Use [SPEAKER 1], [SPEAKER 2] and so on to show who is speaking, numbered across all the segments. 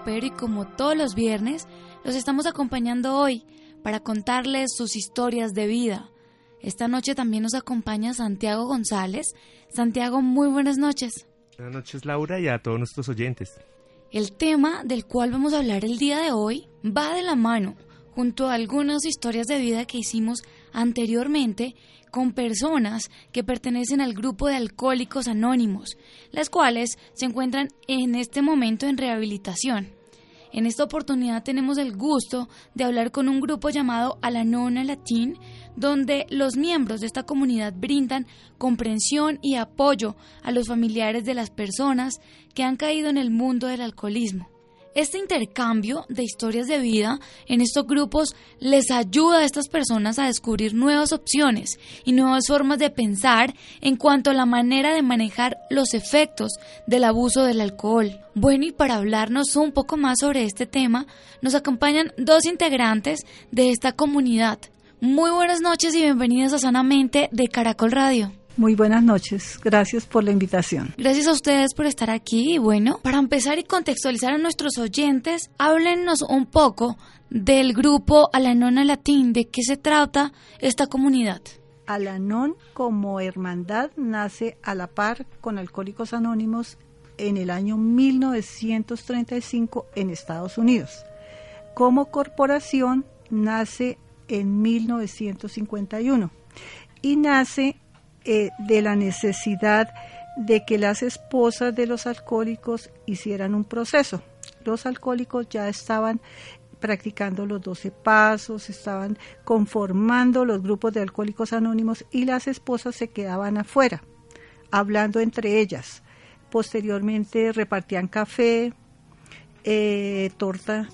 [SPEAKER 1] Ropero y como todos los viernes, los estamos acompañando hoy para contarles sus historias de vida. Esta noche también nos acompaña Santiago González. Santiago, muy buenas noches.
[SPEAKER 2] Buenas noches Laura y a todos nuestros oyentes.
[SPEAKER 1] El tema del cual vamos a hablar el día de hoy va de la mano junto a algunas historias de vida que hicimos anteriormente con personas que pertenecen al grupo de alcohólicos anónimos, las cuales se encuentran en este momento en rehabilitación. En esta oportunidad tenemos el gusto de hablar con un grupo llamado Alanona Latín, donde los miembros de esta comunidad brindan comprensión y apoyo a los familiares de las personas que han caído en el mundo del alcoholismo. Este intercambio de historias de vida en estos grupos les ayuda a estas personas a descubrir nuevas opciones y nuevas formas de pensar en cuanto a la manera de manejar los efectos del abuso del alcohol. Bueno, y para hablarnos un poco más sobre este tema, nos acompañan dos integrantes de esta comunidad. Muy buenas noches y bienvenidos a Sanamente de Caracol Radio.
[SPEAKER 3] Muy buenas noches, gracias por la invitación.
[SPEAKER 1] Gracias a ustedes por estar aquí y bueno, para empezar y contextualizar a nuestros oyentes, háblenos un poco del grupo Alanón Latín, de qué se trata esta comunidad.
[SPEAKER 3] Alanón como hermandad nace a la par con Alcohólicos Anónimos en el año 1935 en Estados Unidos. Como corporación nace en 1951 y nace eh, de la necesidad de que las esposas de los alcohólicos hicieran un proceso. Los alcohólicos ya estaban practicando los 12 pasos, estaban conformando los grupos de alcohólicos anónimos y las esposas se quedaban afuera, hablando entre ellas. Posteriormente repartían café, eh, torta,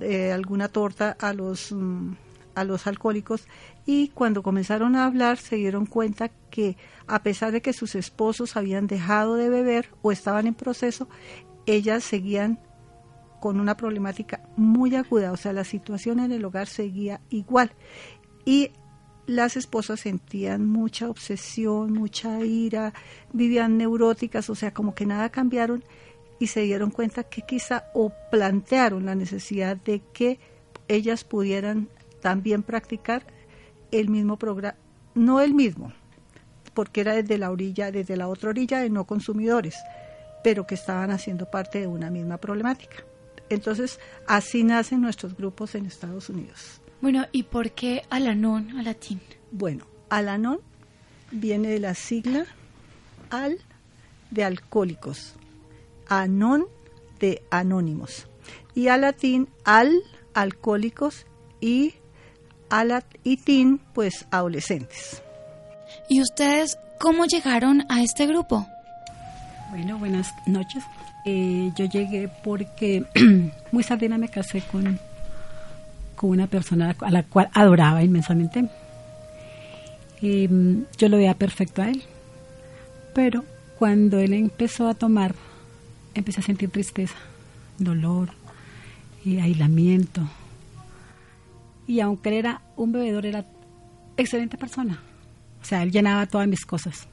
[SPEAKER 3] eh, alguna torta a los, mm, a los alcohólicos y cuando comenzaron a hablar se dieron cuenta que a pesar de que sus esposos habían dejado de beber o estaban en proceso, ellas seguían con una problemática muy aguda, o sea, la situación en el hogar seguía igual. Y las esposas sentían mucha obsesión, mucha ira, vivían neuróticas, o sea, como que nada cambiaron y se dieron cuenta que quizá o plantearon la necesidad de que ellas pudieran también practicar el mismo programa, no el mismo, porque era desde la orilla, desde la otra orilla de no consumidores, pero que estaban haciendo parte de una misma problemática. Entonces, así nacen nuestros grupos en Estados Unidos.
[SPEAKER 1] Bueno, ¿y por qué Alanón, a latín?
[SPEAKER 3] Bueno, Alanón viene de la sigla al de alcohólicos, anón de anónimos y a latín al alcohólicos y Alat y Tin, pues adolescentes.
[SPEAKER 1] ¿Y ustedes cómo llegaron a este grupo?
[SPEAKER 4] Bueno, buenas noches. Eh, yo llegué porque muy sardina me casé con, con una persona a la cual adoraba inmensamente. Em, yo lo veía perfecto a él, pero cuando él empezó a tomar, empecé a sentir tristeza, dolor, y aislamiento, y aunque él era un bebedor, era excelente persona. O sea, él llenaba todas mis cosas.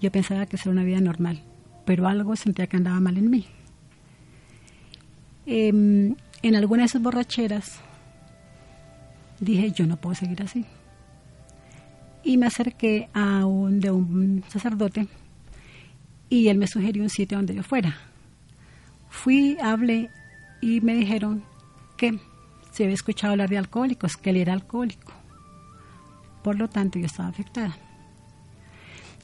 [SPEAKER 4] Yo pensaba que era una vida normal, pero algo sentía que andaba mal en mí. Em, en alguna de esas borracheras dije, yo no puedo seguir así. Y me acerqué a un, de un sacerdote y él me sugirió un sitio donde yo fuera. Fui, hablé y me dijeron que se había escuchado hablar de alcohólicos, que él era alcohólico. Por lo tanto, yo estaba afectada.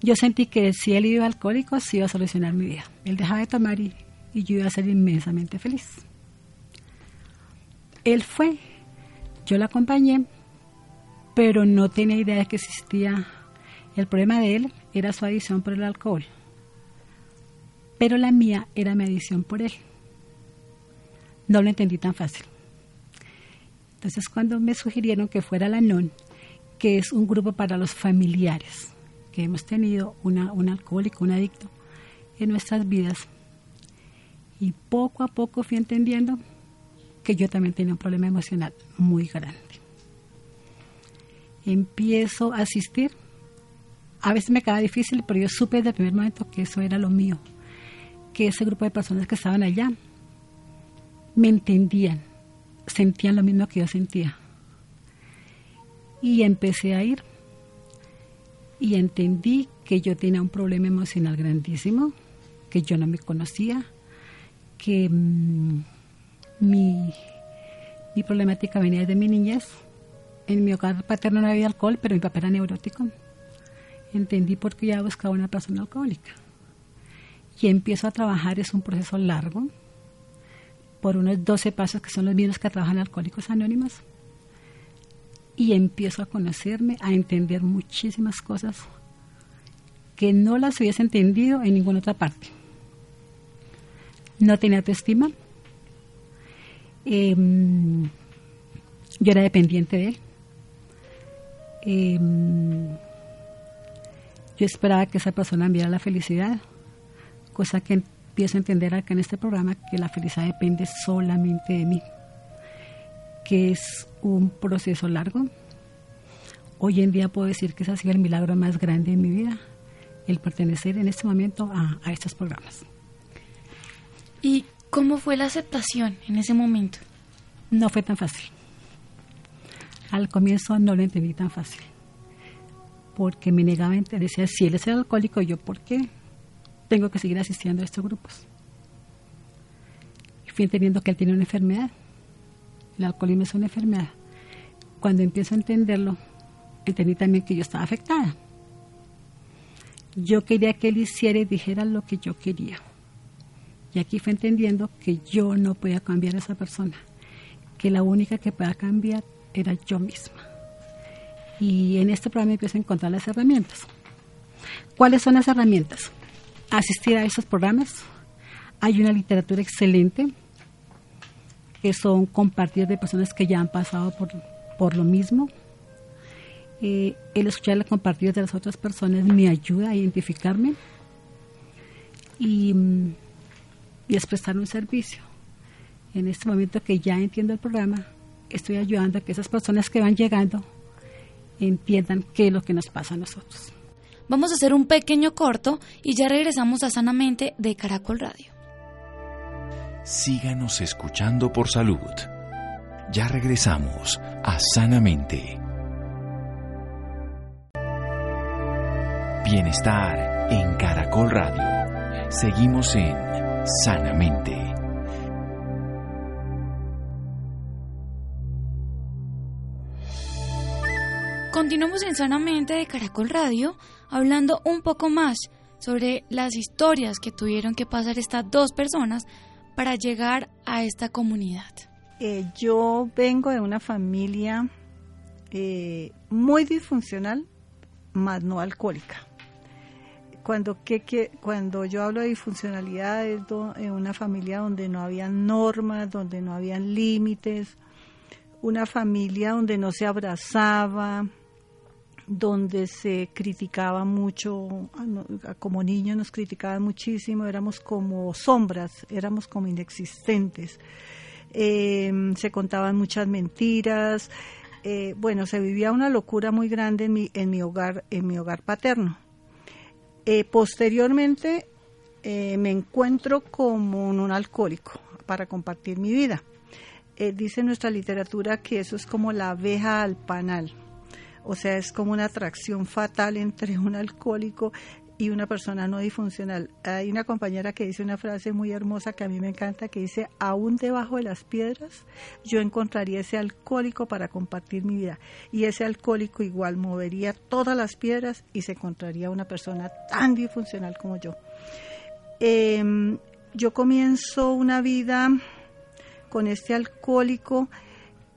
[SPEAKER 4] Yo sentí que si él iba alcohólico, sí iba a solucionar mi vida. Él dejaba de tomar y, yo iba a ser inmensamente feliz. Él fue, yo lo acompañé, pero no tenía idea de que existía El problema de él era su adicción por el alcohol, pero la mía era mi adicción por él. No lo entendí tan fácil. Entonces cuando me sugirieron que fuera la NON, que es un grupo para los familiares, que hemos tenido un alcohólico, un adicto en nuestras vidas, y poco a poco fui entendiendo que yo también tenía un problema emocional muy grande. Empiezo a asistir. A veces me quedaba difícil, pero yo supe desde el primer momento que eso era lo mío, que ese grupo de personas que estaban allá me entendían, sentían lo mismo que yo sentía. Y empecé a ir y entendí que yo tenía un problema emocional grandísimo, que yo no me conocía, que mm, mi, mi problemática venía desde mi niñez. En mi hogar paterno no había alcohol, pero mi papá era neurótico. Entendí por qué ya buscaba una persona alcohólica. Y empiezo a trabajar, es un proceso largo, por unos 12 pasos que son los mismos que trabajan Alcohólicos Anónimos. Y empiezo a conocerme, a entender muchísimas cosas que no las hubiese entendido en ninguna otra parte. No tenía autoestima. Em, yo era dependiente de él. Em, yo esperaba que esa persona me diera la felicidad, cosa que empiezo a entender acá en este programa que la felicidad depende solamente de mí, que es un proceso largo. Hoy en día puedo decir que ese ha sido el milagro más grande de mi vida, el pertenecer en este momento a, a estos programas.
[SPEAKER 1] ¿Y cómo fue la aceptación en ese momento?
[SPEAKER 4] No fue tan fácil. Al comienzo no lo entendí tan fácil, porque me negaba a entender, decía, si él es el alcohólico, yo, ¿por qué? Tengo que seguir asistiendo a estos grupos. Fui entendiendo que él tiene una enfermedad. El alcoholismo es una enfermedad. Cuando empiezo a entenderlo, entendí también que yo estaba afectada. Yo quería que él hiciera y dijera lo que yo quería. Y aquí fue entendiendo que yo no podía cambiar a esa persona, que la única que podía cambiar era yo misma. Y en este programa empiezo a encontrar las herramientas. ¿Cuáles son las herramientas? Asistir a esos programas. Hay una literatura excelente que son compartidas de personas que ya han pasado por, por lo mismo. Eh, el escuchar las compartidas de las otras personas me ayuda a identificarme y, mm, y es prestar un servicio. En este momento que ya entiendo el programa, estoy ayudando a que esas personas que van llegando entiendan qué es lo que nos pasa a nosotros.
[SPEAKER 1] Vamos a hacer un pequeño corto y ya regresamos a Sanamente de Caracol Radio.
[SPEAKER 5] Síganos escuchando por salud. Ya regresamos a Sanamente. Bienestar en Caracol Radio. Seguimos en Sanamente.
[SPEAKER 1] Continuamos en Sanamente de Caracol Radio hablando un poco más sobre las historias que tuvieron que pasar estas dos personas para llegar a esta comunidad.
[SPEAKER 3] Eh, yo vengo de una familia eh, muy disfuncional, más no alcohólica. Cuando, que, cuando yo hablo de disfuncionalidad es en una familia donde no había normas, donde no había límites, una familia donde no se abrazaba, donde se criticaba mucho, como niños nos criticaban muchísimo, éramos como sombras, éramos como inexistentes, em, se contaban muchas mentiras, eh, bueno, se vivía una locura muy grande en mi, en mi hogar, en mi hogar paterno. Eh, posteriormente eh, me encuentro como un alcohólico para compartir mi vida. dice nuestra literatura que eso es como la abeja al panal o sea, es como una atracción fatal entre un alcohólico y una persona no disfuncional. Hay una compañera que dice una frase muy hermosa que a mí me encanta, que dice, aún debajo de las piedras yo encontraría ese alcohólico para compartir mi vida. Y ese alcohólico igual movería todas las piedras y se encontraría una persona tan disfuncional como yo. Em, yo comienzo una vida con este alcohólico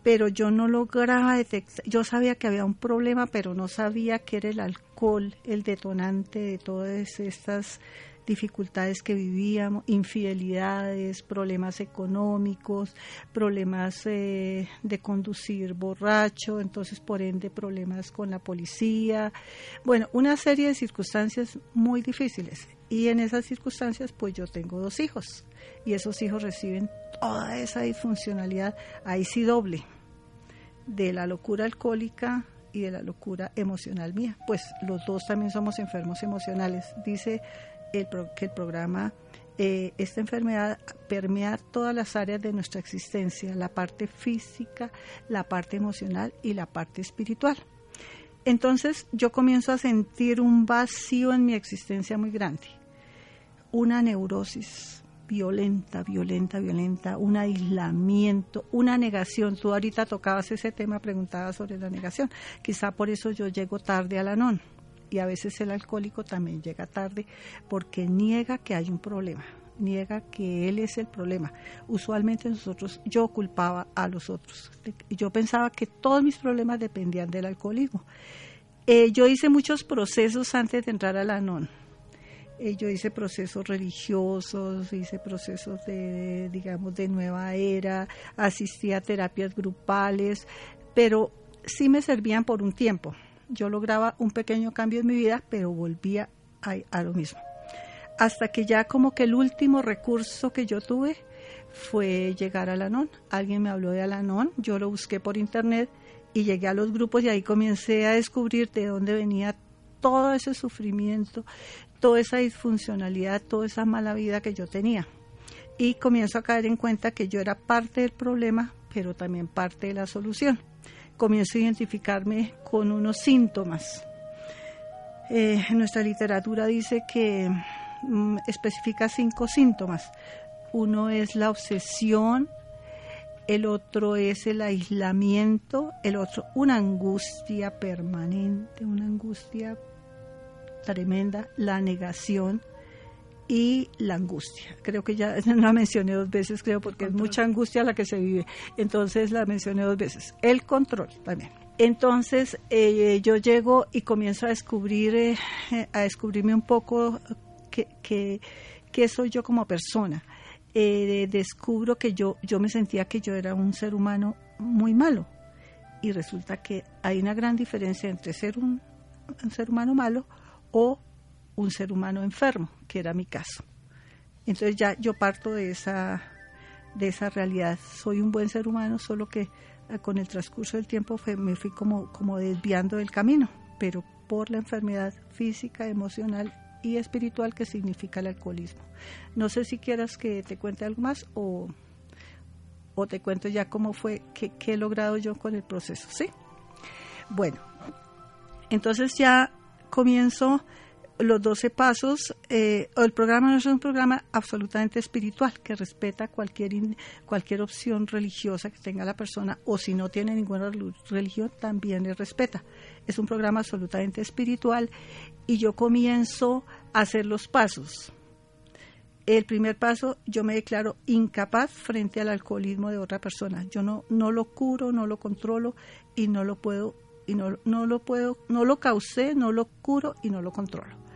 [SPEAKER 3] pero yo no lograba detectar, yo sabía que había un problema, pero no sabía que era el alcohol el detonante de todas estas dificultades que vivíamos, infidelidades, problemas económicos, problemas eh, de conducir borracho, entonces por ende problemas con la policía, bueno, una serie de circunstancias muy difíciles. Y en esas circunstancias pues yo tengo dos hijos. Y esos hijos reciben toda esa disfuncionalidad, ahí sí doble, de la locura alcohólica y de la locura emocional mía. Pues los dos también somos enfermos emocionales. Dice el que el programa, eh, esta enfermedad permea todas las áreas de nuestra existencia, la parte física, la parte emocional y la parte espiritual. Entonces yo comienzo a sentir un vacío en mi existencia muy grande, una neurosis violenta, violenta, violenta, un aislamiento, una negación. Tú ahorita tocabas ese tema, preguntabas sobre la negación. Quizá por eso yo llego tarde a la non y a veces el alcohólico también llega tarde porque niega que hay un problema, niega que él es el problema. Usualmente nosotros, yo culpaba a los otros. Yo pensaba que todos mis problemas dependían del alcoholismo. Eh, yo hice muchos procesos antes de entrar a la NON. Eh, yo hice procesos religiosos, hice procesos de, digamos, de nueva era, asistí a terapias grupales, pero sí me servían por un tiempo yo lograba un pequeño cambio en mi vida, pero volvía a, lo mismo. Hasta que ya como que el último recurso que yo tuve fue llegar a Alanon. Alguien me habló de Alanon, yo lo busqué por internet y llegué a los grupos y ahí comencé a descubrir de dónde venía todo ese sufrimiento, toda esa disfuncionalidad, toda esa mala vida que yo tenía. Y comienzo a caer en cuenta que yo era parte del problema, pero también parte de la solución comienzo a identificarme con unos síntomas. Eh, nuestra literatura dice que mm, especifica cinco síntomas. Uno es la obsesión, el otro es el aislamiento, el otro una angustia permanente, una angustia tremenda, la negación, y la angustia. Creo que ya la mencioné dos veces, creo, porque es mucha angustia la que se vive. Entonces la mencioné dos veces. El control también. Entonces eh, yo llego y comienzo a descubrir, eh, a descubrirme un poco que, soy yo como persona. Eh, descubro que yo, yo me sentía que yo era un ser humano muy malo. Y resulta que hay una gran diferencia entre ser un, un ser humano malo o un ser humano enfermo, que era mi caso. Entonces ya yo parto de esa, de esa realidad. Soy un buen ser humano, solo que ah, con el transcurso del tiempo me fui como, como desviando del camino, pero por la enfermedad física, emocional y espiritual que significa el alcoholismo. No sé si quieras que te cuente algo más o, o te cuento ya cómo fue, qué, he logrado yo con el proceso, ¿sí? Bueno, entonces ya comienzo los 12 pasos, eh, el programa no es un programa absolutamente espiritual que respeta cualquier, cualquier opción religiosa que tenga la persona o si no tiene ninguna religión también le respeta. Es un programa absolutamente espiritual y yo comienzo a hacer los pasos. El primer paso, yo me declaro incapaz frente al alcoholismo de otra persona. Yo no, no lo curo, no lo controlo y no lo puedo y no, no lo puedo, no lo causé, no lo curo y no lo controlo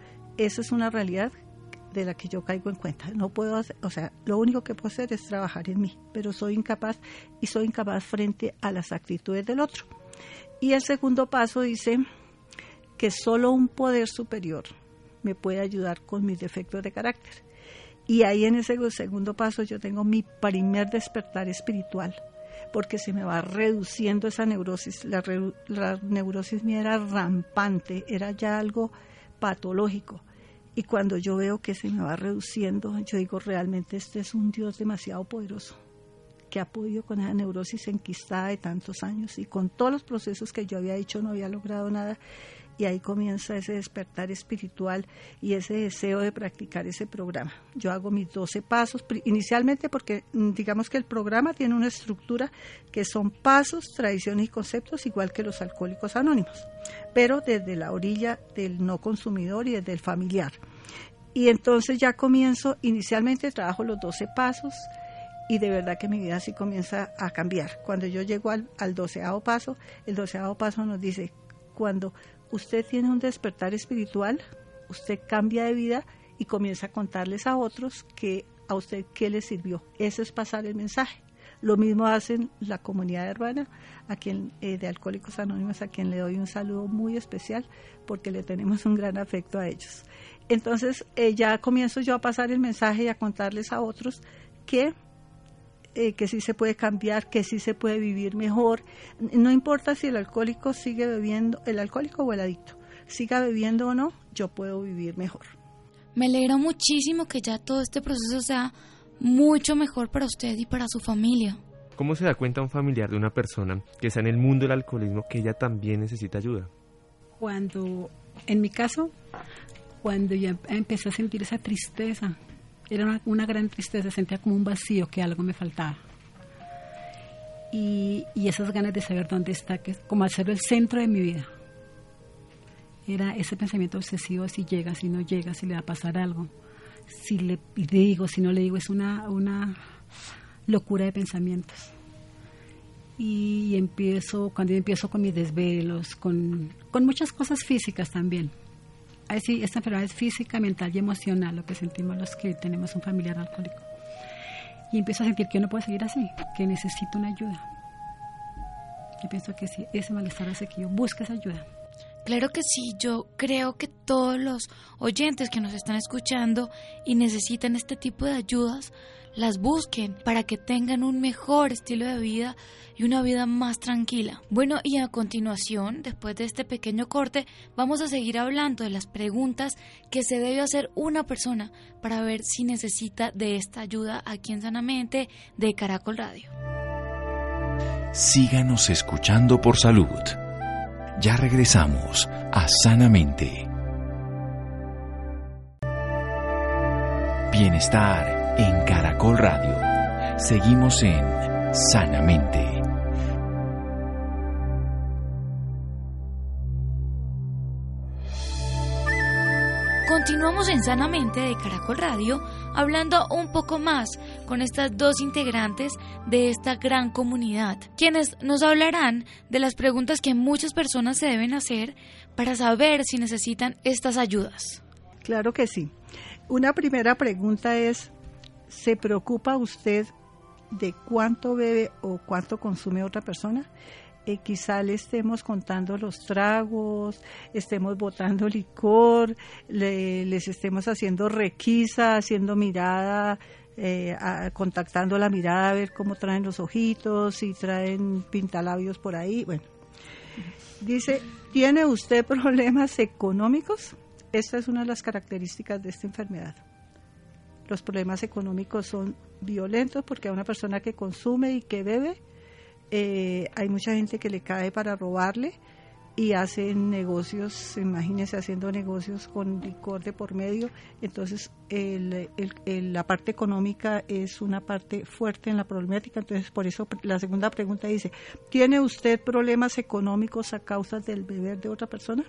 [SPEAKER 3] esa es una realidad de la que yo caigo en cuenta. No puedo hacer, o sea, lo único que puedo hacer es trabajar en mí, pero soy incapaz y soy incapaz frente a las actitudes del otro. Y el segundo paso dice que solo un poder superior me puede ayudar con mis defectos de carácter. Y ahí en ese segundo paso yo tengo mi primer despertar espiritual, porque se me va reduciendo esa neurosis. La, la neurosis mía era rampante, era ya algo patológico. Y cuando yo veo que se me va reduciendo, yo digo, realmente este es un Dios demasiado poderoso, que ha podido con esa neurosis enquistada de tantos años y con todos los procesos que yo había hecho no había logrado nada y ahí comienza ese despertar espiritual y ese deseo de practicar ese programa. Yo hago mis 12 pasos, inicialmente porque mm, digamos que el programa tiene una estructura que son pasos, tradiciones y conceptos igual que los alcohólicos anónimos, pero desde la orilla del no consumidor y desde el familiar. Y entonces ya comienzo, inicialmente trabajo los 12 pasos y de verdad que mi vida sí comienza a cambiar. Cuando yo llego al, al doceavo paso, el doceavo paso nos dice, cuando usted tiene un despertar espiritual, usted cambia de vida y comienza a contarles a otros que a usted qué le sirvió. Eso es pasar el mensaje. Lo mismo hacen la comunidad hermana, a quien eh, de Alcohólicos Anónimos, a quien le doy un saludo muy especial porque le tenemos un gran afecto a ellos. Entonces eh, ya comienzo yo a pasar el mensaje y a contarles a otros que eh, que sí se puede cambiar, que sí se puede vivir mejor. No importa si el alcohólico sigue bebiendo, el alcohólico o el adicto, siga bebiendo o no, yo puedo vivir mejor.
[SPEAKER 1] Me alegra muchísimo que ya todo este proceso sea mucho mejor para usted y para su familia.
[SPEAKER 2] ¿Cómo se da cuenta un familiar de una persona que está en el mundo del alcoholismo que ella también necesita ayuda?
[SPEAKER 4] Cuando, en mi caso, cuando ya empecé a sentir esa tristeza, era una, gran tristeza, sentía como un vacío, que algo me faltaba. Y, y esas ganas de saber dónde está, que como hacerlo el centro de mi vida. Era ese pensamiento obsesivo, si llega, si no llega, si le va a pasar algo, si le digo, si no le digo, es una, una locura de pensamientos. Y empiezo, cuando yo empiezo con mis desvelos, con, con muchas cosas físicas también. Así, esta enfermedad es física, mental y emocional, lo que sentimos los que tenemos un familiar alcohólico. Y empiezo a sentir que yo no puedo seguir así, que necesito una ayuda. Y pienso que si ese malestar hace que yo busque esa ayuda.
[SPEAKER 1] Claro que sí, yo creo que todos los oyentes que nos están escuchando y necesitan este tipo de ayudas, las busquen para que tengan un mejor estilo de vida y una vida más tranquila. Bueno, y a continuación, después de este pequeño corte, vamos a seguir hablando de las preguntas que se debe hacer una persona para ver si necesita de esta ayuda aquí en Sanamente de Caracol Radio.
[SPEAKER 5] Síganos escuchando por salud. Ya regresamos a Sanamente. Bienestar en Caracol Radio. Seguimos en Sanamente.
[SPEAKER 1] Continuamos en Sanamente de Caracol Radio hablando un poco más con estas dos integrantes de esta gran comunidad, quienes nos hablarán de las preguntas que muchas personas se deben hacer para saber si necesitan estas ayudas.
[SPEAKER 3] Claro que sí. Una primera pregunta es, ¿se preocupa usted de cuánto bebe o cuánto consume otra persona? Eh, quizá le estemos contando los tragos, estemos botando licor, le- les estemos haciendo requisa, haciendo mirada, eh, contactando la mirada a ver cómo traen los ojitos, si traen pintalabios por ahí. Bueno, dice, ¿tiene usted problemas económicos? Esta es una de las características de esta enfermedad. Los problemas económicos son violentos porque a una persona que consume y que bebe, eh, hay mucha gente que le cae para robarle y hacen negocios, imagínense haciendo negocios con licor de por medio. Entonces, el- la parte económica es una parte fuerte en la problemática. Entonces, por eso la segunda pregunta dice, ¿tiene usted problemas económicos a causa del beber de otra persona?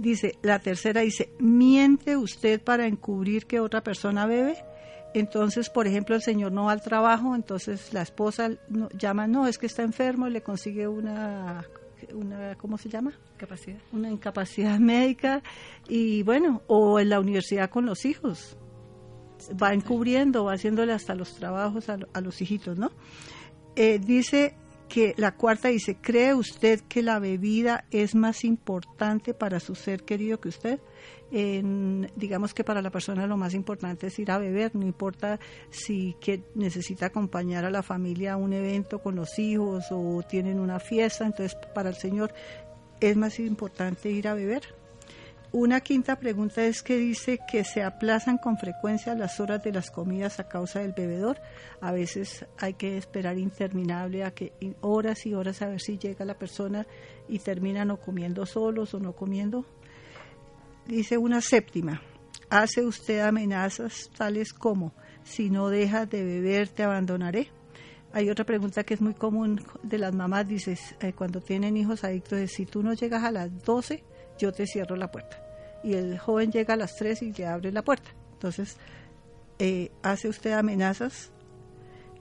[SPEAKER 3] Dice, la tercera dice, ¿miente usted para encubrir que otra persona bebe? Entonces, por ejemplo, el señor no va al trabajo, entonces la esposa no- llama, no, es que está enfermo, y le consigue una, una, ¿cómo se llama?
[SPEAKER 4] Capacidad.
[SPEAKER 3] Una incapacidad médica y bueno, o en la universidad con los hijos. Va encubriendo, va haciéndole hasta los trabajos a, a los hijitos, ¿no? Eh, dice que la cuarta dice, ¿cree usted que la bebida es más importante para su ser querido que usted? Digamos que para la persona lo más importante es ir a beber, no importa si que necesita acompañar a la familia a un evento con los hijos o tienen una fiesta, entonces para el Señor es más importante ir a beber. Una quinta pregunta es que dice que se aplazan con frecuencia las horas de las comidas a causa del bebedor. A veces hay que esperar interminable a que horas y horas a ver si llega la persona y terminan o comiendo solos o no comiendo. Dice una séptima. ¿Hace usted amenazas tales como si no dejas de beber te abandonaré? Hay otra pregunta que es muy común de las mamás, dices, eh, cuando tienen hijos adictos, es, si tú no llegas a las 12, yo te cierro la puerta. Y el joven llega a las 3 y le abre la puerta. Entonces, eh, ¿hace usted amenazas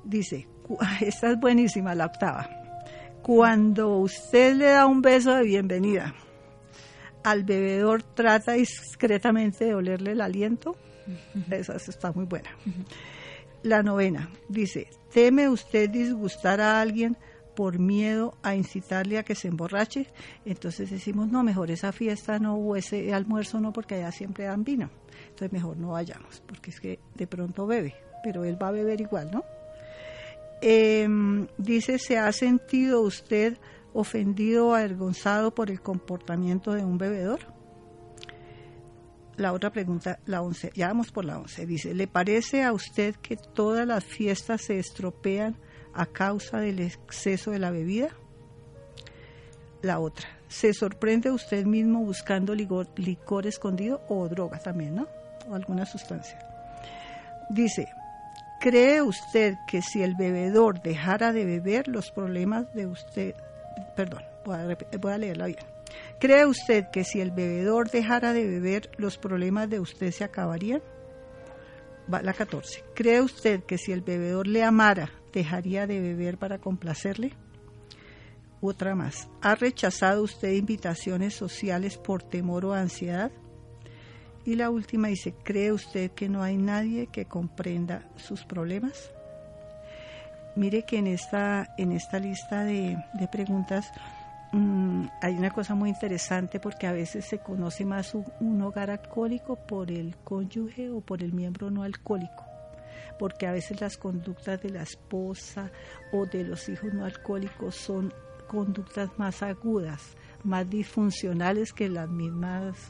[SPEAKER 3] Dice, esta es buenísima, la octava. Cuando usted le da un beso de bienvenida, al bebedor trata discretamente de olerle el aliento. Esa está muy buena. La novena dice, ¿teme usted disgustar a alguien por miedo a incitarle a que se emborrache? Entonces decimos, no, mejor esa fiesta no o ese almuerzo no, porque allá siempre dan vino. Entonces mejor no vayamos, porque es que de pronto bebe, pero él va a beber igual, ¿no? Em, dice, ¿se ha sentido usted ofendido o avergonzado por el comportamiento de un bebedor? La otra pregunta, la once, ya vamos por la once, dice, ¿le parece a usted que todas las fiestas se estropean a causa del exceso de la bebida? La otra, ¿se sorprende usted mismo buscando licor escondido o droga también, ¿no? O alguna sustancia. Dice, ¿Cree usted que si el bebedor dejara de beber, los problemas de usted... Perdón, voy a, voy a leerla bien. ¿Cree usted que si el bebedor dejara de beber, los problemas de usted se acabarían? La 14. ¿Cree usted que si el bebedor le amara, dejaría de beber para complacerle? Otra más. ¿Ha rechazado usted invitaciones sociales por temor o ansiedad? Y la última dice, ¿cree usted que no hay nadie que comprenda sus problemas? Mire que en esta, en esta lista de, preguntas mm, hay una cosa muy interesante porque a veces se conoce más un, hogar alcohólico por el cónyuge o por el miembro no alcohólico porque a veces las conductas de la esposa o de los hijos no alcohólicos son conductas más agudas, más disfuncionales que las mismas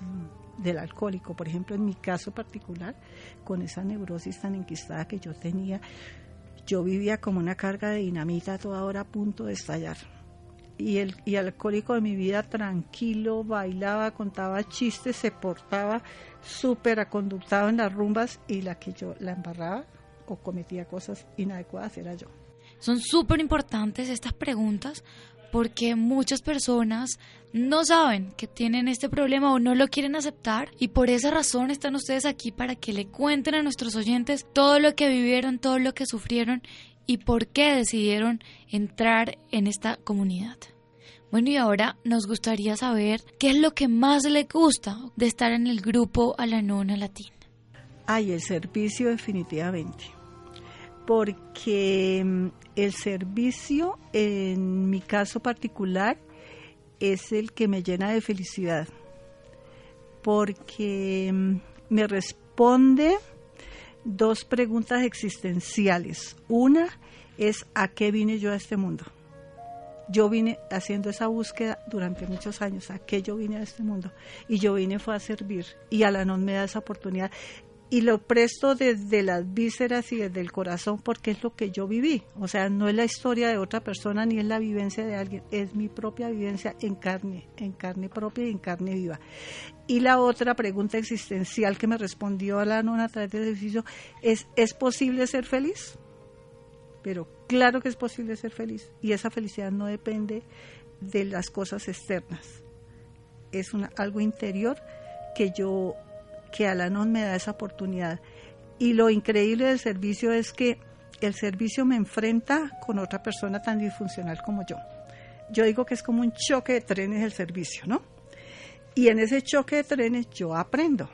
[SPEAKER 3] del alcohólico. Por ejemplo, en mi caso particular, con esa neurosis tan enquistada que yo tenía, yo vivía como una carga de dinamita toda hora a punto de estallar. Y el, y el alcohólico de mi vida tranquilo, bailaba, contaba chistes, se portaba súper aconductado en las rumbas y la que yo la embarraba o cometía cosas inadecuadas era yo.
[SPEAKER 1] Son súper importantes estas preguntas porque muchas personas no saben que tienen este problema o no lo quieren aceptar y por esa razón están ustedes aquí para que le cuenten a nuestros oyentes todo lo que vivieron, todo lo que sufrieron y por qué decidieron entrar en esta comunidad. Bueno, y ahora nos gustaría saber qué es lo que más le gusta de estar en el grupo Alanona Latín.
[SPEAKER 3] Ay, el servicio definitivamente. Porque mm, el servicio, en mi caso particular, es el que me llena de felicidad, porque mm, me responde dos preguntas existenciales. Una es ¿a qué vine yo a este mundo? Yo vine haciendo esa búsqueda durante muchos años, ¿a qué yo vine a este mundo? Y yo vine fue a servir y Alanon me da esa oportunidad y lo presto desde las vísceras y desde el corazón porque es lo que yo viví. O sea, no es la historia de otra persona ni es la vivencia de alguien, es mi propia vivencia en carne, en carne propia y en carne viva. Y la otra pregunta existencial que me respondió a la nona a través del ejercicio es, ¿es posible ser feliz? Pero claro que es posible ser feliz y esa felicidad no depende de las cosas externas. Es una, algo interior que yo que Alanon me da esa oportunidad. Y lo increíble del servicio es que el servicio me enfrenta con otra persona tan disfuncional como yo. Yo digo que es como un choque de trenes el servicio, ¿no? Y en ese choque de trenes yo aprendo,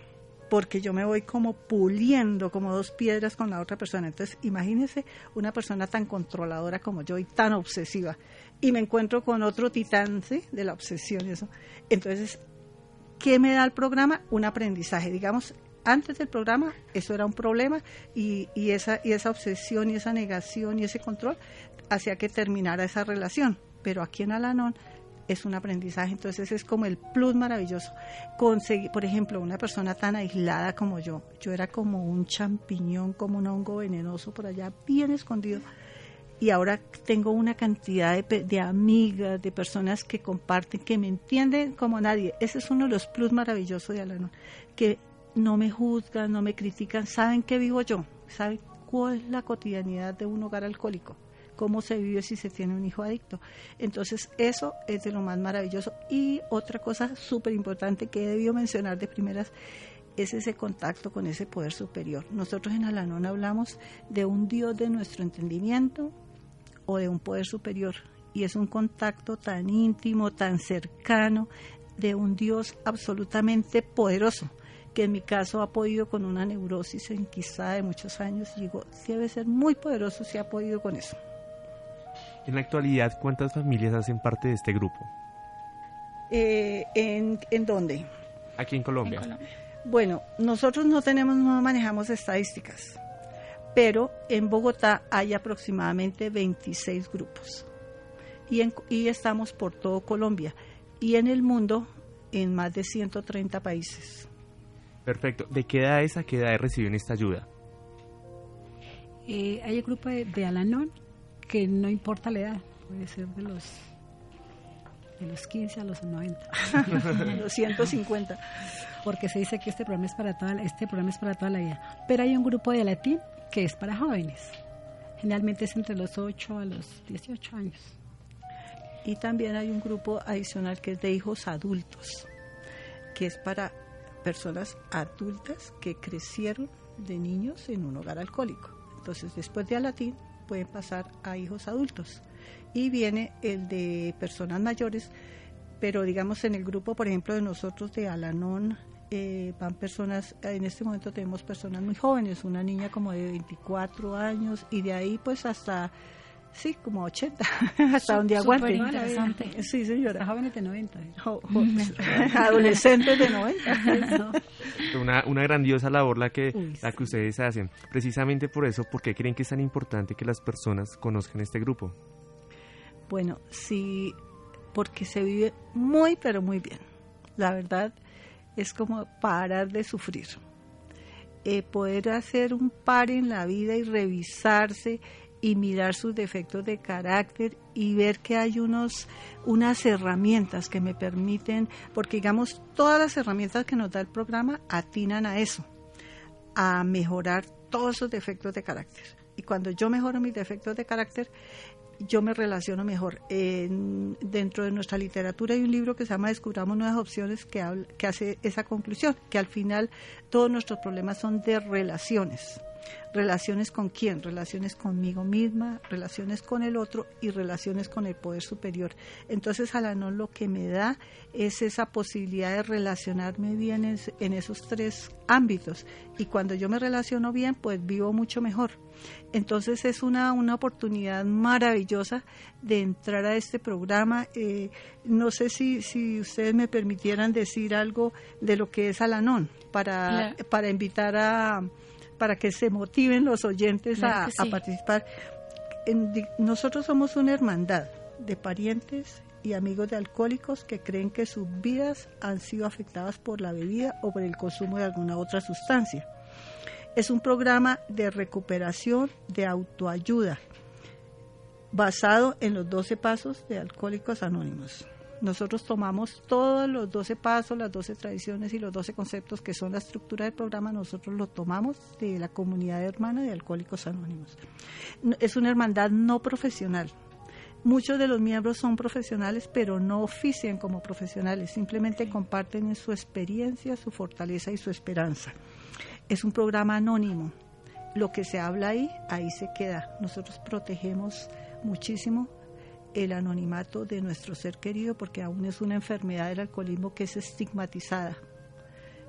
[SPEAKER 3] porque yo me voy como puliendo como dos piedras con la otra persona. Entonces, imagínese una persona tan controladora como yo y tan obsesiva. Y me encuentro con otro titán de la obsesión y eso. Entonces, ¿Qué me da el programa? Un aprendizaje. Digamos, antes del programa eso era un problema y, esa, y esa obsesión y esa negación y ese control hacía que terminara esa relación. Pero aquí en Alanon es un aprendizaje, entonces es como el plus maravilloso. Conseguir, por ejemplo, una persona tan aislada como yo, yo era como un champiñón, como un hongo venenoso por allá, bien escondido y ahora tengo una cantidad de, amigas, de personas que comparten, que me entienden como nadie. Ese es uno de los plus maravillosos de Alanon, que no me juzgan, no me critican, saben que vivo yo, saben cuál es la cotidianidad de un hogar alcohólico, cómo se vive si se tiene un hijo adicto. Entonces eso es de lo más maravilloso. Y otra cosa súper importante que he debido mencionar de primeras es ese contacto con ese poder superior. Nosotros en Alanón hablamos de un Dios de nuestro entendimiento o de un poder superior y es un contacto tan íntimo, tan cercano de un Dios absolutamente poderoso que en mi caso ha podido con una neurosis en quizá de muchos años, y digo, debe ser muy poderoso si ha podido con eso.
[SPEAKER 2] En la actualidad, ¿cuántas familias hacen parte de este grupo?
[SPEAKER 3] Eh, ¿en, ¿En dónde?
[SPEAKER 2] Aquí en Colombia.
[SPEAKER 1] En Colombia.
[SPEAKER 3] Bueno, nosotros no tenemos, no manejamos estadísticas, pero en Bogotá hay aproximadamente 26 grupos y, en- y estamos por todo Colombia y en el mundo en más de 130 países.
[SPEAKER 2] Perfecto. ¿De qué edades a qué edades reciben esta ayuda?
[SPEAKER 4] Eh, hay el grupo de, de Alanón que no importa la edad, puede ser de los de los 15 a los 90,
[SPEAKER 3] Los 150.
[SPEAKER 4] porque se dice que este programa es para toda la- este programa es para toda la vida. Pero hay un grupo de latín que es para jóvenes. Generalmente es entre los 8 a los 18 años.
[SPEAKER 3] Y también hay un grupo adicional que es de hijos adultos, que es para personas adultas que crecieron de niños en un hogar alcohólico. Entonces, después de Alatín, pueden pasar a hijos adultos. Y viene el de personas mayores, pero digamos en el grupo, por ejemplo, de nosotros de Alanón, eh, van personas, en este momento tenemos personas muy jóvenes, una niña como de 24 años y de ahí pues hasta, sí, como 80, hasta donde
[SPEAKER 1] Súper
[SPEAKER 3] aguante. Sí, señora.
[SPEAKER 4] jóvenes de 90. ¿eh?
[SPEAKER 3] Jo- jo- Adolescentes de 90.
[SPEAKER 4] No.
[SPEAKER 2] Una, una grandiosa labor la que,
[SPEAKER 4] Uy,
[SPEAKER 2] la que ustedes hacen. Precisamente por eso, ¿por qué creen que es tan importante que las personas conozcan este grupo?
[SPEAKER 3] Bueno, sí, porque se vive muy, pero muy bien. La verdad es como parar de sufrir. Eh, poder hacer un par en la vida y revisarse y mirar sus defectos de carácter y ver que hay unos unas herramientas que me permiten, porque digamos todas las herramientas que nos da el programa atinan a eso, a mejorar todos esos defectos de carácter. Y cuando yo mejoro mis defectos de carácter, yo me relaciono mejor. En- dentro de nuestra literatura hay un libro que se llama Descubramos Nuevas Opciones que, habla- que hace esa conclusión, que al final todos nuestros problemas son de relaciones. Relaciones con quién? Relaciones conmigo misma, relaciones con el otro y relaciones con el poder superior. Entonces, Alanón lo que me da es esa posibilidad de relacionarme bien en, en esos tres ámbitos. Y cuando yo me relaciono bien, pues vivo mucho mejor. Entonces es una, una oportunidad maravillosa de entrar a este programa. Eh, no sé si, si ustedes me permitieran decir algo de lo que es Alanón para,
[SPEAKER 1] Claro.
[SPEAKER 3] para invitar a para que se motiven los oyentes
[SPEAKER 1] Claro
[SPEAKER 3] a, participar. En nosotros somos una hermandad de parientes y amigos de alcohólicos que creen que sus vidas han sido afectadas por la bebida o por el consumo de alguna otra sustancia. Es un programa de recuperación, de autoayuda, basado en los 12 pasos de Alcohólicos Anónimos. Nosotros tomamos todos los 12 pasos, las 12 tradiciones y los 12 conceptos que son la estructura del programa, nosotros lo tomamos de la comunidad hermana de Alcohólicos Anónimos. Es una hermandad no profesional. Muchos de los miembros son profesionales, pero no ofician como profesionales, simplemente comparten su experiencia, su fortaleza y su esperanza. Es un programa anónimo. Lo que se habla ahí, ahí se queda. Nosotros protegemos muchísimo el anonimato de nuestro ser querido porque aún es una enfermedad del alcoholismo que es estigmatizada.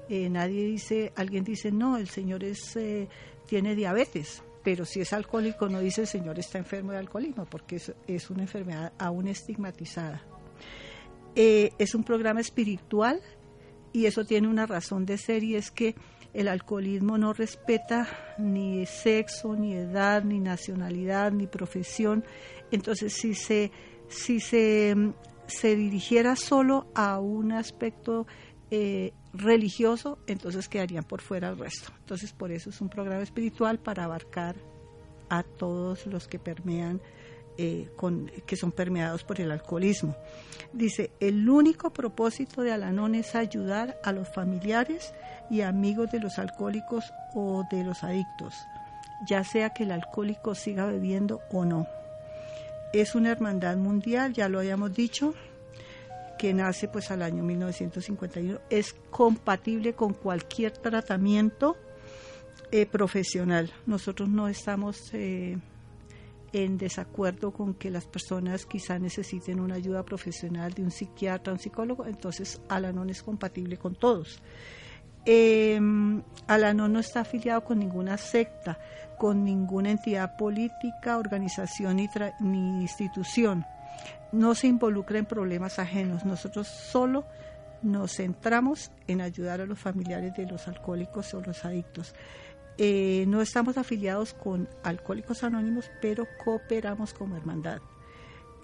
[SPEAKER 3] Eh, nadie dice, alguien dice, no, el señor es, eh, tiene diabetes, pero si es alcohólico no dice el señor está enfermo de alcoholismo porque es, es una enfermedad aún estigmatizada. Eh, es un programa espiritual y eso tiene una razón de ser y es que el alcoholismo no respeta ni sexo, ni edad, ni nacionalidad, ni profesión. Entonces, si se, si se, mm, se dirigiera solo a un aspecto eh, religioso, entonces quedarían por fuera el resto. Entonces, por eso es un programa espiritual para abarcar a todos los que permean, eh, con, que son permeados por el alcoholismo. Dice, el único propósito de Alanón es ayudar a los familiares y amigos de los alcohólicos o de los adictos, ya sea que el alcohólico siga bebiendo o no. Es una hermandad mundial, ya lo habíamos dicho, que nace pues al año 1951. Es compatible con cualquier tratamiento eh, profesional. Nosotros no estamos eh, en desacuerdo con que las personas quizá necesiten una ayuda profesional de un psiquiatra, un psicólogo, entonces Alanon es compatible con todos. Eh, no está afiliado con ninguna secta, con ninguna entidad política, organización ni institución no se involucra en problemas ajenos. Nosotros solo nos centramos en ayudar a los familiares de los alcohólicos o los adictos. Eh, no estamos afiliados con Alcohólicos Anónimos, pero cooperamos como hermandad.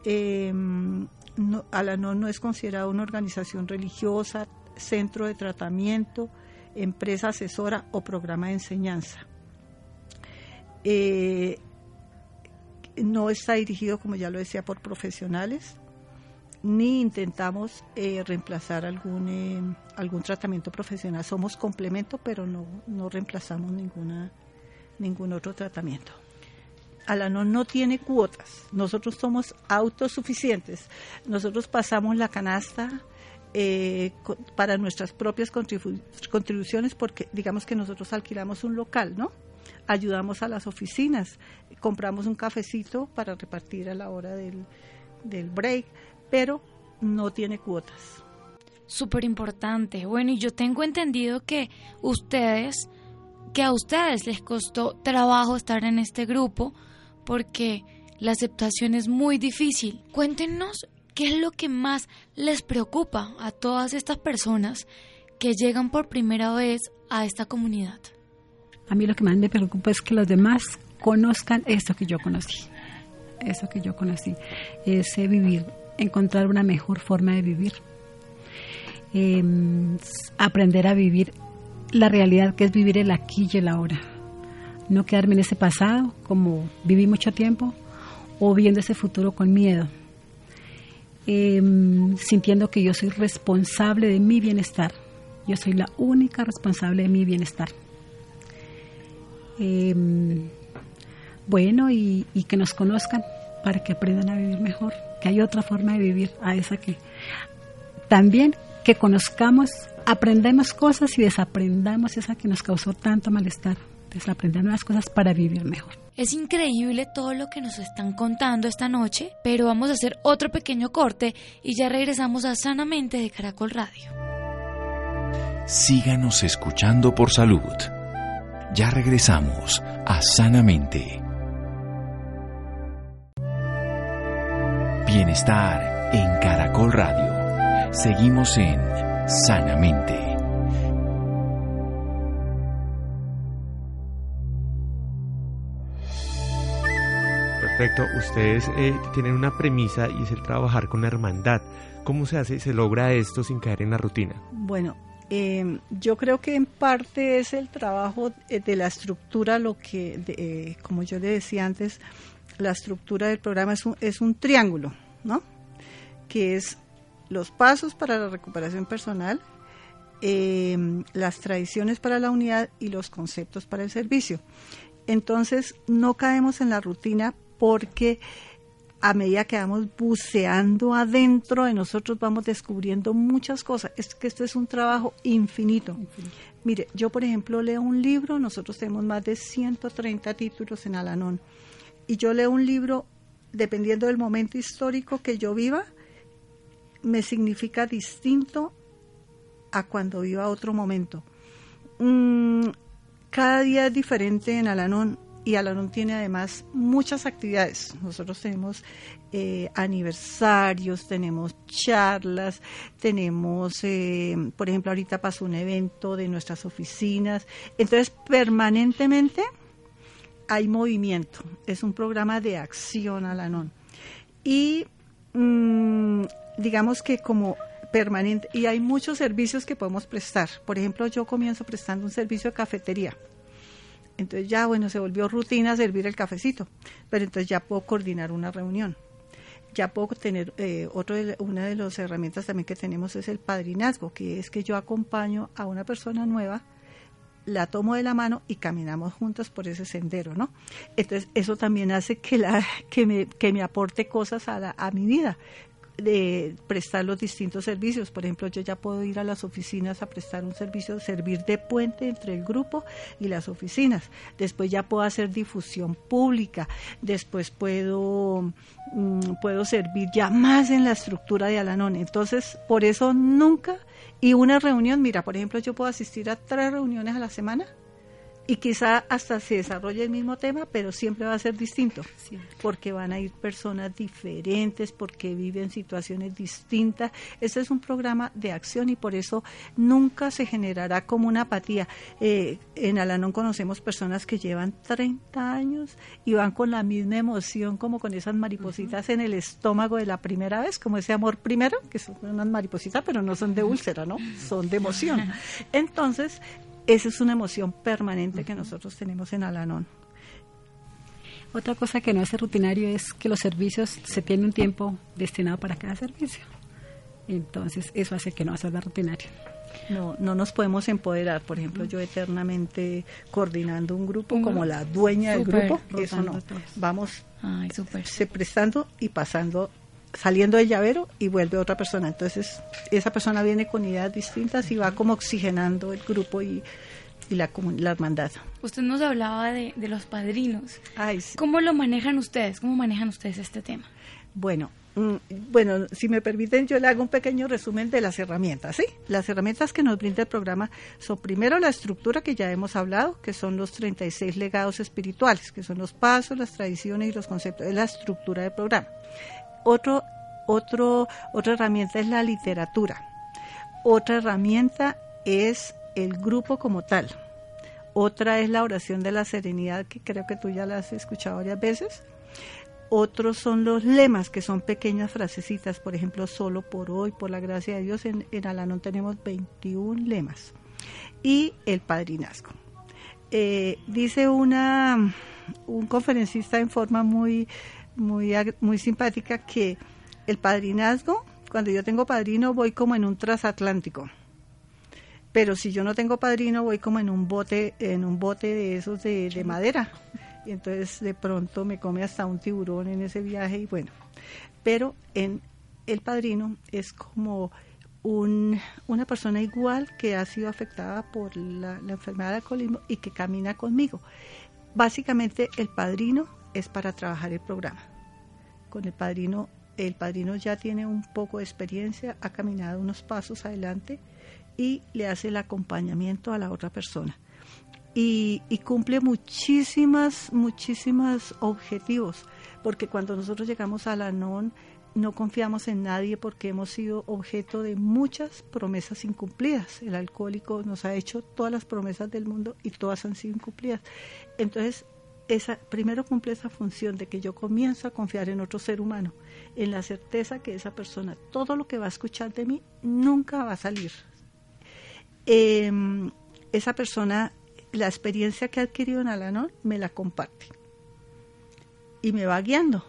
[SPEAKER 3] Eh, no, Alanon no es considerada una organización religiosa, centro de tratamiento, empresa asesora o programa de enseñanza. Eh, no está dirigido, como ya lo decía, por profesionales, ni intentamos eh, reemplazar algún, eh, algún tratamiento profesional. Somos complemento, pero no, no reemplazamos ninguna, ningún otro tratamiento. Alanon no tiene cuotas, nosotros somos autosuficientes, nosotros pasamos la canasta para nuestras propias contribuciones porque digamos que nosotros alquilamos un local, ¿no? Ayudamos a las oficinas, compramos un cafecito para repartir a la hora del, del break, pero no tiene cuotas.
[SPEAKER 1] Súper importante. Bueno, y yo tengo entendido que ustedes, que a ustedes les costó trabajo estar en este grupo porque la aceptación es muy difícil. Cuéntenos qué es lo que más les preocupa a todas estas personas que llegan por primera vez a esta comunidad.
[SPEAKER 4] A mí lo que más me preocupa es que los demás conozcan esto que yo conocí, eso que yo conocí, ese vivir, encontrar una mejor forma de vivir, em, aprender a vivir la realidad que es vivir el aquí y el ahora, no quedarme en ese pasado como viví mucho tiempo o viendo ese futuro con miedo, em, sintiendo que yo soy responsable de mi bienestar, yo soy la única responsable de mi bienestar Em, bueno y, que nos conozcan para que aprendan a vivir mejor, que hay otra forma de vivir a esa que también que conozcamos, aprendamos cosas y desaprendamos esa que nos causó tanto malestar, desaprender nuevas cosas para vivir mejor.
[SPEAKER 1] Es increíble todo lo que nos están contando esta noche, pero vamos a hacer otro pequeño corte y ya regresamos a Sanamente de Caracol Radio.
[SPEAKER 5] Síganos escuchando por salud. Ya regresamos a Sanamente. Bienestar en Caracol Radio. Seguimos en Sanamente.
[SPEAKER 2] Perfecto, ustedes eh, tienen una premisa y es el trabajar con la hermandad. ¿Cómo se hace, se logra esto sin caer en la rutina?
[SPEAKER 3] Bueno, eh, yo creo que en parte es el trabajo de la estructura, lo que, eh, como yo le decía antes, la estructura del programa es un, es un triángulo, ¿no? Que es los pasos para la recuperación personal, eh, las tradiciones para la unidad y los conceptos para el servicio. Entonces, no caemos en la rutina porque a medida que vamos buceando adentro de nosotros vamos descubriendo muchas cosas. Es que esto es un trabajo infinito. Mire, yo por ejemplo leo un libro, nosotros tenemos más de 130 títulos en Alanón, y yo leo un libro, dependiendo del momento histórico que yo viva, me significa distinto a cuando viva otro momento. Mm, cada día es diferente en Alanón y Alanón tiene además muchas actividades. Nosotros tenemos eh, aniversarios, tenemos charlas, tenemos, eh, por ejemplo, ahorita pasó un evento de nuestras oficinas. Entonces, permanentemente hay movimiento. Es un programa de acción Alanón. Y mm, digamos que como permanente, y hay muchos servicios que podemos prestar. Por ejemplo, yo comienzo prestando un servicio de cafetería entonces ya, bueno, se volvió rutina servir el cafecito, pero entonces ya puedo coordinar una reunión. Ya puedo tener, eh, otro una de las herramientas también que tenemos es el padrinazgo, que es que yo acompaño a una persona nueva, la tomo de la mano y caminamos juntos por ese sendero, ¿no? Entonces eso también hace que, la, que, me, que me aporte cosas a, a mi vida de prestar los distintos servicios. Por ejemplo, yo ya puedo ir a las oficinas a prestar un servicio, servir de puente entre el grupo y las oficinas. Después ya puedo hacer difusión pública. Después puedo, mm, puedo servir ya más en la estructura de Alanón. Entonces, por eso nunca, y una reunión, mira, por ejemplo, yo puedo asistir a tres reuniones a la semana y quizá hasta se desarrolle el mismo tema, pero siempre va a ser distinto, porque van a ir personas diferentes, porque viven situaciones distintas. Este es un programa de acción y por eso nunca se generará como una apatía. Eh, en Alanón conocemos personas que llevan 30 años y van con la misma emoción, como con esas maripositas en el estómago de la primera vez, como ese amor primero, que son unas maripositas, pero no son de úlcera, ¿no? Son de emoción. Entonces, esa es una emoción permanente que nosotros tenemos en Alanón.
[SPEAKER 4] Otra cosa que no es rutinario es que los servicios se tienen un tiempo destinado para cada servicio. Entonces, eso hace que no sea rutinario.
[SPEAKER 3] No, no nos podemos empoderar. Por ejemplo, yo eternamente coordinando un grupo como la dueña del grupo, eso no. Vamos se prestando y pasando saliendo del llavero y vuelve otra persona. Entonces, esa persona viene con ideas distintas y va como oxigenando el grupo y, la, la hermandad.
[SPEAKER 1] Usted nos hablaba de, los padrinos.
[SPEAKER 3] Ay,
[SPEAKER 1] ¿Cómo lo manejan ustedes? ¿Cómo manejan ustedes este tema?
[SPEAKER 3] Bueno, mm, bueno, si me permiten, yo le hago un pequeño resumen de las herramientas, ¿sí? Las herramientas que nos brinda el programa son primero la estructura que ya hemos hablado, que son los 36 legados espirituales, que son los pasos, las tradiciones y los conceptos, es la estructura del programa. Otro, otro, otra herramienta es la literatura. Otra herramienta es el grupo como tal. Otra es la oración de la serenidad, que creo que tú ya la has escuchado varias veces. Otros son los lemas, que son pequeñas frasecitas, por ejemplo, solo por hoy, por la gracia de Dios. En, en Alanón tenemos 21 lemas. Y el padrinazgo. Eh, dice una, un conferencista en forma muy muy, muy simpática que el padrinazgo, cuando yo tengo padrino, voy como en un transatlántico. Pero si yo no tengo padrino, voy como en un bote, en un bote de esos de, de madera. Y entonces de pronto me come hasta un tiburón en ese viaje y bueno. Pero en el padrino es como un, una persona igual que ha sido afectada por la, la enfermedad de alcoholismo y que camina conmigo. Básicamente el padrino es para trabajar el programa. Con el padrino, el padrino ya tiene un poco de experiencia, ha caminado unos pasos adelante y le hace el acompañamiento a la otra persona. Y, cumple muchísimas, muchísimos objetivos, porque cuando nosotros llegamos a la NON no confiamos en nadie porque hemos sido objeto de muchas promesas incumplidas. El alcohólico nos ha hecho todas las promesas del mundo y todas han sido incumplidas. Entonces, primero cumple esa función de que yo comienzo a confiar en otro ser humano, en la certeza que esa persona, todo lo que va a escuchar de mí, nunca va a salir. Em, esa persona, la experiencia que ha adquirido en Alanón, me la comparte y me va guiando.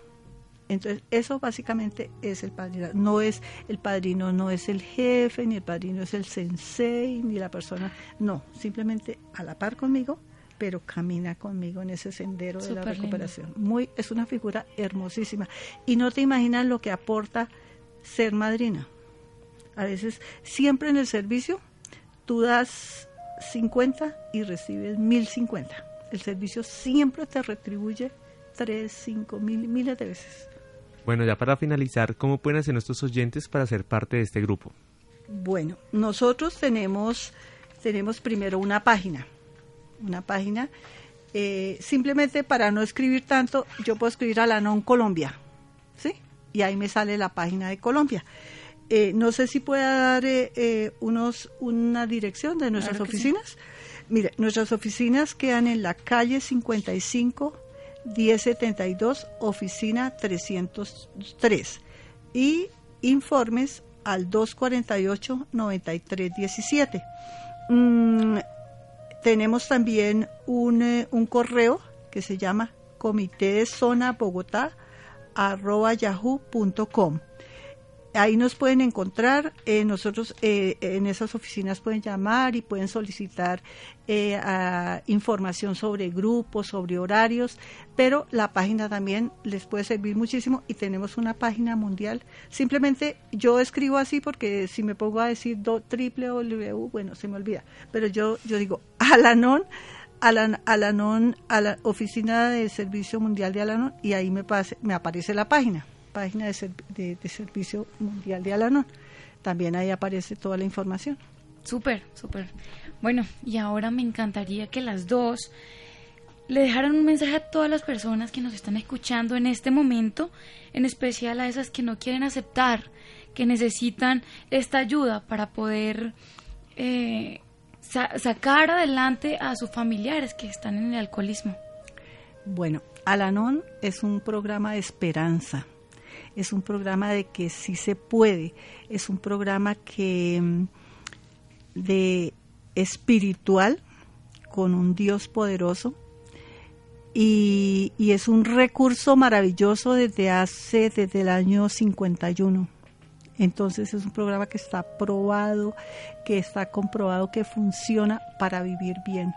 [SPEAKER 3] Entonces, eso básicamente es el padrino. No es el padrino, no es el jefe, ni el padrino es el sensei, ni la persona. No, simplemente a la par conmigo pero camina conmigo en ese sendero de la recuperación. Muy, es una figura hermosísima. Y no te imaginas lo que aporta ser madrina. A veces, siempre en el servicio, tú das 50 y recibes 1050. El servicio siempre te retribuye 3, 5, mil, miles de veces.
[SPEAKER 2] Bueno, ya para finalizar, ¿cómo pueden hacer nuestros oyentes para ser parte de este grupo?
[SPEAKER 3] Bueno, nosotros tenemos, tenemos primero una página una página. Eh, simplemente para no escribir tanto, yo puedo escribir a la non Colombia, ¿sí? Y ahí me sale la página de Colombia. Eh, no sé si pueda dar eh, unos, una dirección de nuestras oficinas. Mire, nuestras oficinas quedan en la calle 55, 1072, oficina 303. Y informes al 248-9317. Mm, tenemos también un, eh, un correo que se llama comité de zona bogotá arroba yahoo.com ahí nos pueden encontrar. Eh, nosotros eh, en esas oficinas pueden llamar y pueden solicitar eh, información sobre grupos, sobre horarios, pero la página también les puede servir muchísimo y tenemos una página mundial. Simplemente yo escribo así porque si me pongo a decir do, triple W, bueno, se me olvida, pero yo, yo digo Alanon. Alanon, a la oficina de servicio mundial de Alanon y ahí me, pase, me aparece la página página de, Servicio Mundial de Alanon. También ahí aparece toda la información.
[SPEAKER 1] Súper, súper. Bueno, y ahora me encantaría que las dos le dejaran un mensaje a todas las personas que nos están escuchando en este momento, en especial a esas que no quieren aceptar, que necesitan esta ayuda para poder eh, sacar adelante a sus familiares que están en el alcoholismo.
[SPEAKER 3] Bueno, Alanon es un programa de esperanza es un programa de que sí se puede, es un programa que mm, de espiritual con un Dios poderoso y, y, es un recurso maravilloso desde hace, desde el año 51. Entonces es un programa que está probado, que está comprobado que funciona para vivir bien.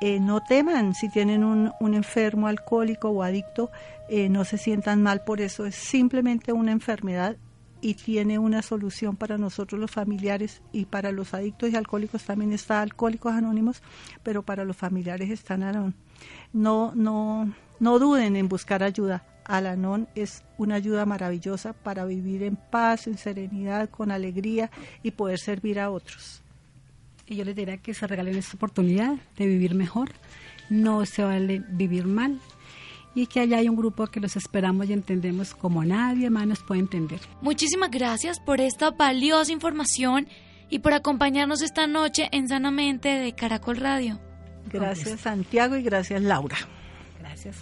[SPEAKER 3] Eh, no teman si tienen un, un, enfermo alcohólico o adicto, eh, no se sientan mal por eso, es simplemente una enfermedad y tiene una solución para nosotros los familiares y para los adictos y alcohólicos también está Alcohólicos Anónimos, pero para los familiares están Anon. No, no, no duden en buscar ayuda. Alanon es una ayuda maravillosa para vivir en paz, en serenidad, con alegría y poder servir a otros.
[SPEAKER 4] Y yo les diría que se regalen esta oportunidad de vivir mejor. No se vale vivir mal. Y que allá hay un grupo que los esperamos y entendemos como nadie más nos puede entender.
[SPEAKER 1] Muchísimas gracias por esta valiosa información y por acompañarnos esta noche en Sanamente de Caracol Radio.
[SPEAKER 3] Gracias Santiago y gracias Laura.
[SPEAKER 4] Gracias.